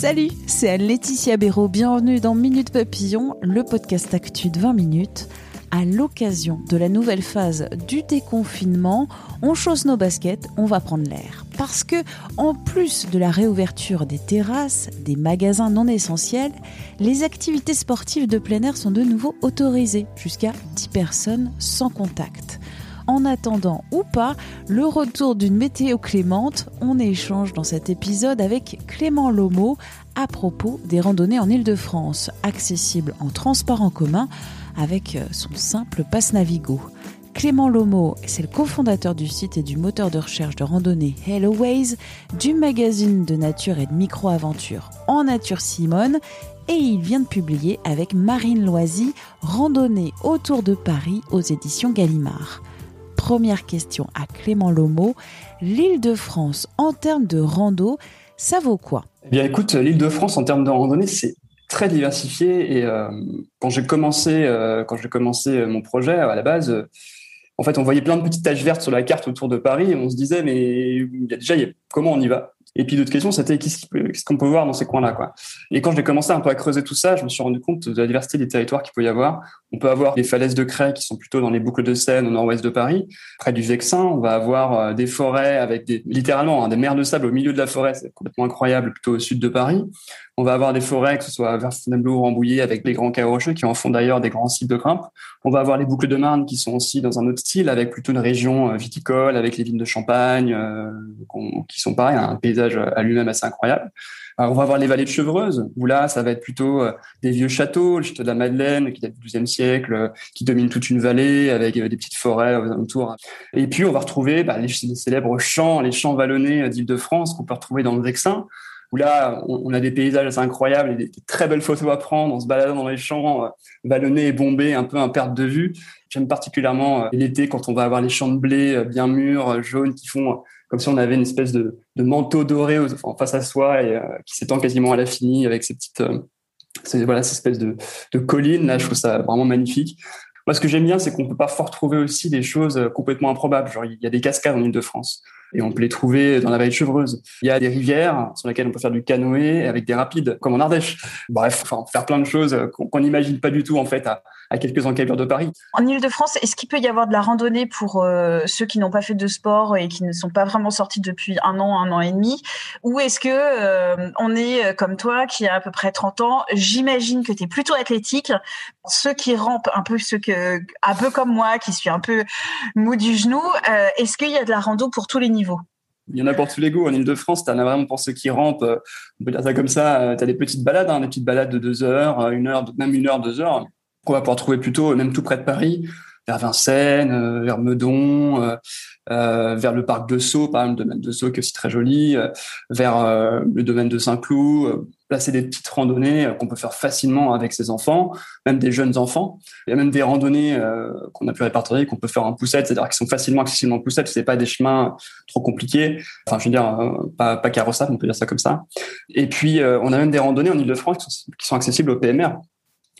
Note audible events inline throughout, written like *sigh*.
Salut, c'est Laetitia Béraud. Bienvenue dans Minute Papillon, le podcast actu de 20 minutes. À l'occasion de la nouvelle phase du déconfinement, on chausse nos baskets, on va prendre l'air. Parce que, en plus de la réouverture des terrasses, des magasins non essentiels, les activités sportives de plein air sont de nouveau autorisées, jusqu'à 10 personnes sans contact. En attendant ou pas le retour d'une météo clémente, on échange dans cet épisode avec Clément Lomo à propos des randonnées en Ile-de-France, accessibles en transport en commun avec son simple passe Navigo. Clément Lomo, c'est le cofondateur du site et du moteur de recherche de randonnée Helloways, du magazine de nature et de micro-aventure En Nature Simone, et il vient de publier avec Marine Loisy Randonnée autour de Paris aux éditions Gallimard première question à Clément Lomo. L'île de France, en termes de rando, ça vaut quoi? Eh bien, écoute, l'île de France, en termes de randonnée, c'est très diversifié. Et euh, quand j'ai commencé, euh, commencé mon projet à la base, euh, en fait, on voyait plein de petites taches vertes sur la carte autour de Paris. Et on se disait, mais déjà, comment on y va? Et puis d'autres questions, c'était qu'est-ce qu'on peut voir dans ces coins-là, quoi. Et quand j'ai commencé un peu à creuser tout ça, je me suis rendu compte de la diversité des territoires qu'il peut y avoir. On peut avoir des falaises de craie qui sont plutôt dans les boucles de Seine au nord-ouest de Paris, près du Vexin. On va avoir des forêts avec des, littéralement, hein, des mers de sable au milieu de la forêt. C'est complètement incroyable, plutôt au sud de Paris. On va avoir des forêts, que ce soit vers Fontainebleau ou Rambouillet, avec des grands rocheux qui en font d'ailleurs des grands sites de grimpe. On va avoir les boucles de Marne qui sont aussi dans un autre style, avec plutôt une région viticole, avec les vignes de Champagne, euh, qui sont pareil, un paysage à lui-même assez incroyable. On va avoir les vallées de Chevreuse, où là, ça va être plutôt des vieux châteaux, le château de la Madeleine, qui date du XIIe siècle, qui domine toute une vallée avec des petites forêts autour. Et puis, on va retrouver bah, les, célèbres champs, les champs vallonnés d'Île-de-France qu'on peut retrouver dans le Vexin, où là, on, a des paysages assez incroyables et des, très belles photos à prendre en se baladant dans les champs euh, vallonnés et bombés, un peu en perte de vue. J'aime particulièrement euh, l'été quand on va avoir les champs de blé euh, bien mûrs, jaunes, qui font comme si on avait une espèce de, de manteau doré en face à soi et qui s'étend quasiment à l'infini avec ces petites, ces, voilà, cette espèce de, de collines. Là, je trouve ça vraiment magnifique. Moi, ce que j'aime bien, c'est qu'on peut parfois retrouver aussi des choses complètement improbables. Genre, il y a des cascades en Ile-de-France et on peut les trouver dans la vallée Chevreuse. Il y a des rivières sur lesquelles on peut faire du canoë avec des rapides, comme en Ardèche. Bref, enfin, faire plein de choses qu'on n'imagine pas du tout en fait à quelques encablures de Paris. En Ile-de-France, est-ce qu'il peut y avoir de la randonnée pour euh, ceux qui n'ont pas fait de sport et qui ne sont pas vraiment sortis depuis un an, un an et demi? Ou est-ce que euh, on est comme toi qui a à peu près 30 ans J'imagine que tu es plutôt athlétique. Ceux qui rampent un peu, ceux que, un peu comme moi, qui suis un peu mou du genou, euh, est-ce qu'il y a de la rando pour tous les niveaux? Il y en a pour tous les goûts. En Ile-de-France, tu en as vraiment pour ceux qui rampent. On peut dire ça comme ça. Tu as des petites balades, hein, des petites balades de deux heures, une heure, même une heure, deux heures qu'on va pouvoir trouver plutôt même tout près de Paris, vers Vincennes, euh, vers Meudon, euh, euh, vers le parc de Sceaux, par exemple, le domaine de Sceaux qui est aussi très joli, euh, vers euh, le domaine de Saint-Cloud, placer des petites randonnées qu'on peut faire facilement avec ses enfants, même des jeunes enfants. Il y a même des randonnées qu'on a pu répertorier qu'on peut faire en poussette, c'est-à-dire qui sont facilement accessibles en poussette, c'est pas des chemins trop compliqués, enfin je veux dire pas, pas carrossables, on peut dire ça comme ça. Et puis on a même des randonnées en Ile-de-France qui sont, accessibles au PMR,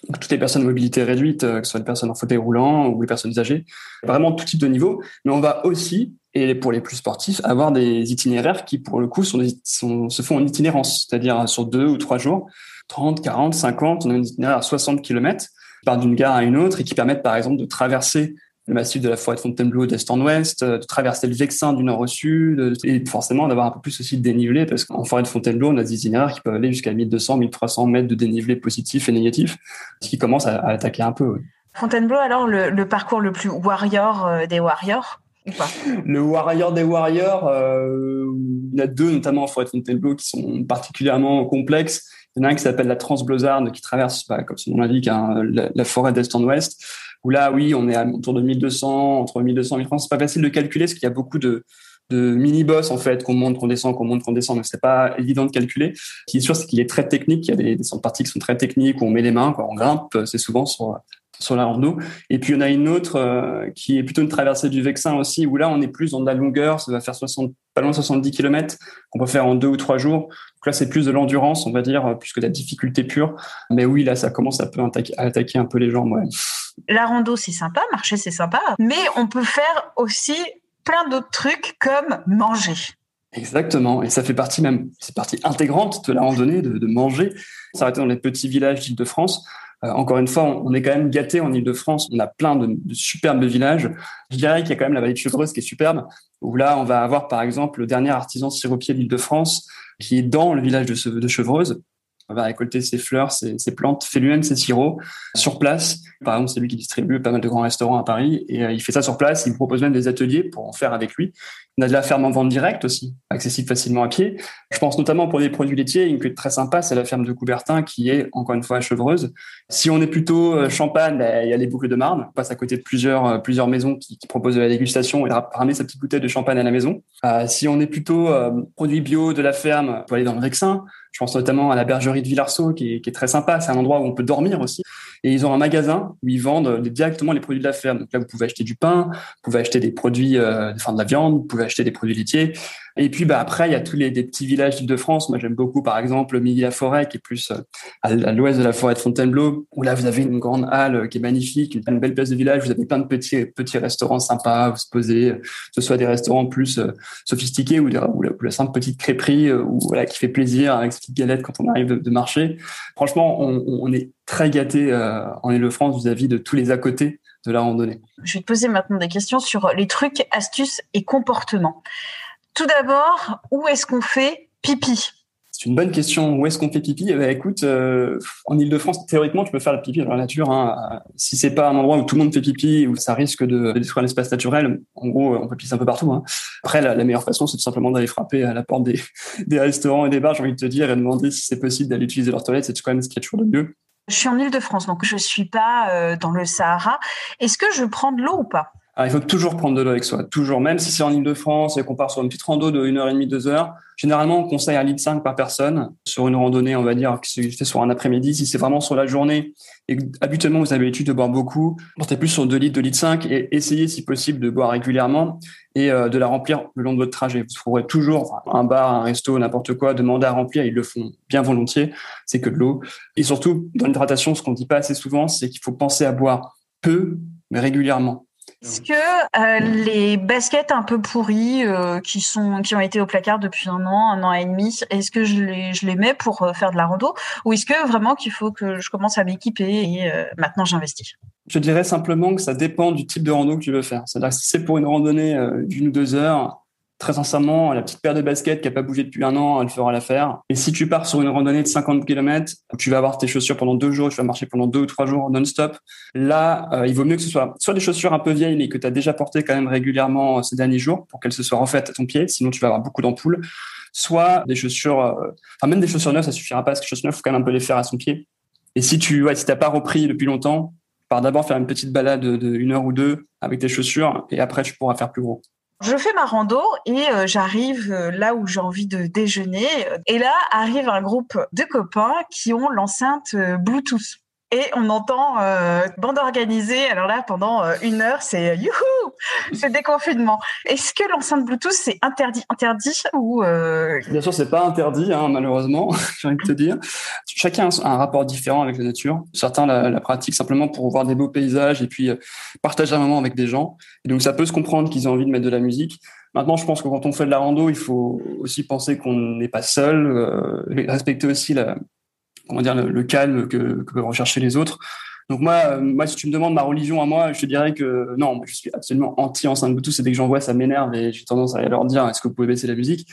toutes les personnes mobilité réduite, que ce soit les personnes en fauteuil roulant ou les personnes âgées, vraiment tout type de niveau. Mais on va aussi, et pour les plus sportifs, avoir des itinéraires qui, pour le coup, sont, se font en itinérance, c'est-à-dire sur deux ou trois jours, 30, 40, 50, on a un itinéraire à 60 km, qui part d'une gare à une autre et qui permettent, par exemple, de traverser le massif de la forêt de Fontainebleau d'est en ouest, de traverser le Vexin du nord au sud, et forcément d'avoir un peu plus aussi de dénivelé, parce qu'en forêt de Fontainebleau, on a des itinéraires qui peuvent aller jusqu'à 1200, 1300 mètres de dénivelé positif et négatif, ce qui commence à, à attaquer un peu. Fontainebleau, alors, le, le, parcours le plus warrior euh, des warriors ou pas? Le warrior des warriors, euh, il y en a deux, notamment en forêt de Fontainebleau, qui sont particulièrement complexes. Il y en a un qui s'appelle la Transblauzarde, qui traverse, bah, comme son nom l'indique, hein, la, la, forêt d'est en ouest. Où là, oui, on est autour de 1200, entre 1200 et 1300. C'est pas facile de calculer parce qu'il y a beaucoup de, de mini-boss en fait qu'on monte, qu'on descend, qu'on monte, qu'on descend. Donc c'est pas évident de calculer. Ce qui est sûr, c'est qu'il est très technique. Il y a des, des parties qui sont très techniques où on met les mains, quoi. on grimpe. C'est souvent sur sur la rando. Et puis, en a une autre euh, qui est plutôt une traversée du Vexin aussi, où là, on est plus dans de la longueur. Ça va faire 60, pas loin de 70 km qu'on peut faire en deux ou trois jours. Donc là, c'est plus de l'endurance, on va dire, euh, plus que de la difficulté pure. Mais oui, là, ça commence à, peu attaquer, à attaquer un peu les jambes. La rando, c'est sympa, marcher, c'est sympa. Mais on peut faire aussi plein d'autres trucs comme manger. Exactement, et ça fait partie même, c'est partie intégrante de la randonnée, de, manger. S'arrêter dans les petits villages d'Île-de-France, euh, encore une fois, on, est quand même gâté en Ile-de-France. On a plein de, superbes villages. Je dirais qu'il y a quand même la vallée de Chevreuse qui est superbe, où là, on va avoir par exemple le dernier artisan siropier d'Île-de-France qui est dans le village de Chevreuse va récolter ses fleurs, ses, plantes, fait lui-même ses sirops sur place. Par exemple, c'est lui qui distribue pas mal de grands restaurants à Paris et euh, il fait ça sur place. Il propose même des ateliers pour en faire avec lui. On a de la ferme en vente directe aussi, accessible facilement à pied. Je pense notamment pour des produits laitiers, une est très sympa, c'est la ferme de Coubertin qui est encore une fois Chevreuse. Si on est plutôt euh, Champagne, ben, il y a les boucles de Marne. On passe à côté de plusieurs euh, plusieurs maisons qui, proposent de la dégustation et ramener sa petite bouteille de champagne à la maison. si on est plutôt produit bio de la ferme, on peut aller dans le Vexin. Je pense notamment à la bergerie de Villarceau, qui est, qui est très sympa. C'est un endroit où on peut dormir aussi. Et ils ont un magasin où ils vendent directement les produits de la ferme. Donc là, vous pouvez acheter du pain, vous pouvez acheter des produits, euh, enfin de la viande, vous pouvez acheter des produits laitiers. Et puis bah après, il y a tous les des petits villages d'Île-de-France. Moi, j'aime beaucoup, par exemple, Midi-la-Forêt, qui est plus euh, à, l'ouest de la forêt de Fontainebleau, où là, vous avez une grande halle euh, qui est magnifique, une, belle place de village. Vous avez plein de petits petits restaurants sympas où se poser, que ce soit des restaurants plus euh, sophistiqués ou, la, simple petite crêperie ou voilà qui fait plaisir avec ces petites galettes quand on arrive de, de marcher. Franchement, on, est très gâté en Île-de-France vis-à-vis de tous les à côté de la randonnée. Je vais te poser maintenant des questions sur les trucs, astuces et comportements. Tout d'abord, où est-ce qu'on fait pipi? C'est une bonne question. Où est-ce qu'on fait pipi? Eh ben, Écoute, euh, en Ile-de-France, théoriquement, tu peux faire le pipi dans la nature. Hein. Si c'est pas un endroit où tout le monde fait pipi, où ça risque de, détruire l'espace naturel, en gros, on peut pisser un peu partout. Hein. Après, la, meilleure façon, c'est tout simplement d'aller frapper à la porte des, *laughs* des restaurants et des bars, j'ai envie de te dire, et demander si c'est possible d'aller utiliser leurs toilettes. C'est quand même ce qu'il y a toujours de mieux. Je suis en Ile-de-France, donc je suis pas euh, dans le Sahara. Est-ce que je prends de l'eau ou pas? Il faut toujours prendre de l'eau avec soi, toujours. Même si c'est en Ile-de-France et qu'on part sur une petite rando de 1h30, 2 heures, généralement, on conseille un litre 5 par personne sur une randonnée, on va dire, qui se fait sur un après-midi. Si c'est vraiment sur la journée et habituellement, vous avez l'habitude de boire beaucoup, portez plus sur 2 litres, 2 litres 5 et essayez, si possible, de boire régulièrement et euh, de la remplir le long de votre trajet. Vous trouverez toujours un bar, un resto, n'importe quoi, demander à remplir, ils le font bien volontiers. C'est que de l'eau. Et surtout, dans l'hydratation, ce qu'on dit pas assez souvent, c'est qu'il faut penser à boire peu, mais régulièrement. Est-ce que euh, les baskets un peu pourries euh, qui sont qui ont été au placard depuis un an, un an et demi, est-ce que je les je les mets pour euh, faire de la rando ou est-ce que vraiment qu'il faut que je commence à m'équiper et maintenant j'investis? Je dirais simplement que ça dépend du type de rando que tu veux faire. C'est-à-dire que si c'est pour une randonnée d'une ou deux heures, très sincèrement, la petite paire de baskets qui a pas bougé depuis un an, elle fera l'affaire. Et si tu pars sur une randonnée de 50 km, tu vas avoir tes chaussures pendant deux jours, tu vas marcher pendant deux ou trois jours non-stop, là, euh, il vaut mieux que ce soit soit des chaussures un peu vieilles, mais que tu as déjà portées quand même régulièrement euh, ces derniers jours, pour qu'elles se soient refaites à ton pied, sinon tu vas avoir beaucoup d'ampoules. Soit des chaussures, euh, enfin même des chaussures neuves, ça suffira pas, parce que les chaussures neuves, faut quand même un peu les faire à son pied. Et si tu, ouais, si t'as pas repris depuis longtemps, pars d'abord faire une petite balade de une heure ou deux avec tes chaussures, et après tu pourras faire plus gros. Je fais ma rando et euh, j'arrive euh, là où j'ai envie de déjeuner. Et là arrive un groupe de copains qui ont l'enceinte euh, Bluetooth et on entend euh, bande organisée. Alors là, pendant euh, une heure, c'est youhou, c'est déconfinement. Est-ce que l'enceinte Bluetooth c'est interdit, interdit ou euh... Bien sûr, c'est pas interdit, hein, malheureusement. *laughs* J'ai envie de te dire. Chacun a un rapport différent avec la nature. Certains la, pratiquent simplement pour voir des beaux paysages et puis euh, partager un moment avec des gens. Et donc, ça peut se comprendre qu'ils aient envie de mettre de la musique. Maintenant, je pense que quand on fait de la rando, il faut aussi penser qu'on n'est pas seul, euh, respecter aussi la, comment dire, le, calme que, que peuvent rechercher les autres. Donc moi, euh, moi, si tu me demandes ma religion à moi, je te dirais que non, je suis absolument anti enceinte Bluetooth. C'est dès que j'en vois, ça m'énerve et j'ai tendance à leur dire est-ce que vous pouvez baisser la musique?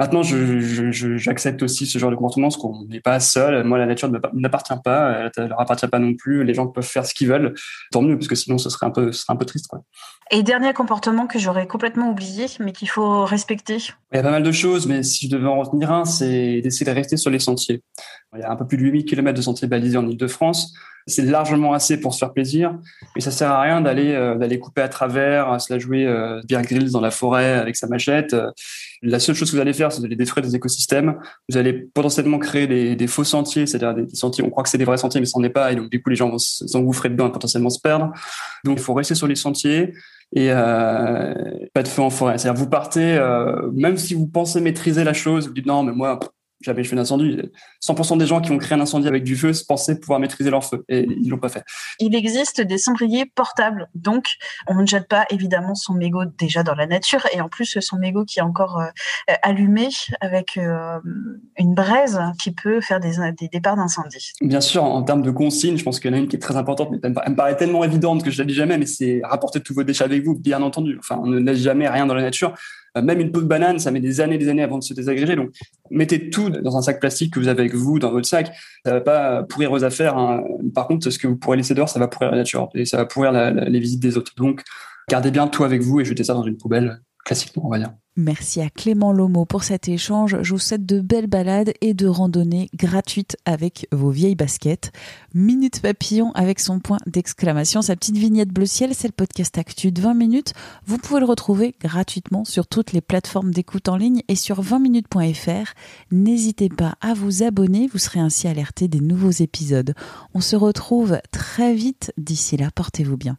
Maintenant, j'accepte aussi ce genre de comportement parce qu'on n'est pas seul. Moi, la nature ne m'appartient pas, elle ne leur appartient pas non plus. Les gens peuvent faire ce qu'ils veulent, tant mieux, parce que sinon, ce serait un peu, ce serait un peu triste. Quoi. Et dernier comportement que j'aurais complètement oublié, mais qu'il faut respecter. Il y a pas mal de choses, mais si je devais en retenir un, c'est d'essayer de rester sur les sentiers. Il y a un peu plus de 8000 km de sentiers balisés en Ile-de-France. C'est largement assez pour se faire plaisir, mais ça sert à rien d'aller euh, d'aller couper à travers, se la jouer euh, dans la forêt avec sa machette. La seule chose que vous allez faire, c'est d'aller détruire des écosystèmes. Vous allez potentiellement créer des, des faux sentiers, c'est-à-dire des, sentiers. On croit que c'est des vrais sentiers, mais ce n'en est pas, et donc du coup les gens vont s'engouffrer dedans et potentiellement se perdre. Donc il faut rester sur les sentiers et euh, pas de feu en forêt. C'est-à-dire vous partez, euh, même si vous pensez maîtriser la chose, vous dites non, mais moi, jamais je fais d'incendie. 100% des gens qui ont créé un incendie avec du feu pensaient pouvoir maîtriser leur feu et ils l'ont pas fait. Il existe des cendriers portables, donc on ne jette pas évidemment son mégot déjà dans la nature et en plus son mégot qui est encore euh, allumé avec euh, une braise qui peut faire des, des départs d'incendie. Bien sûr, en termes de consignes, je pense qu'il y en a une qui est très importante, mais elle me paraît tellement évidente que je la dis jamais, mais c'est rapporter tous vos déchets avec vous, bien entendu. Enfin, on ne laisse jamais rien dans la nature. Euh, même une peau de banane, ça met des années des années avant de se désagréger. Donc, mettez tout dans un sac plastique que vous avez avec vous, dans votre sac. Ça va pas pourrir vos affaires. Hein. Par contre, ce que vous pourrez laisser dehors, ça va pourrir la nature et ça va pourrir les visites des autres. Donc, gardez bien tout avec vous et jetez ça dans une poubelle classiquement, on va dire. Merci à Clément Lomo pour cet échange. Je vous souhaite de belles balades et de randonnées gratuites avec vos vieilles baskets. Minute Papillon avec son point d'exclamation, sa petite vignette bleu ciel, c'est le podcast Actu de 20 minutes. Vous pouvez le retrouver gratuitement sur toutes les plateformes d'écoute en ligne et sur 20minutes.fr. N'hésitez pas à vous abonner, vous serez ainsi alerté des nouveaux épisodes. On se retrouve très vite. D'ici là, portez-vous bien.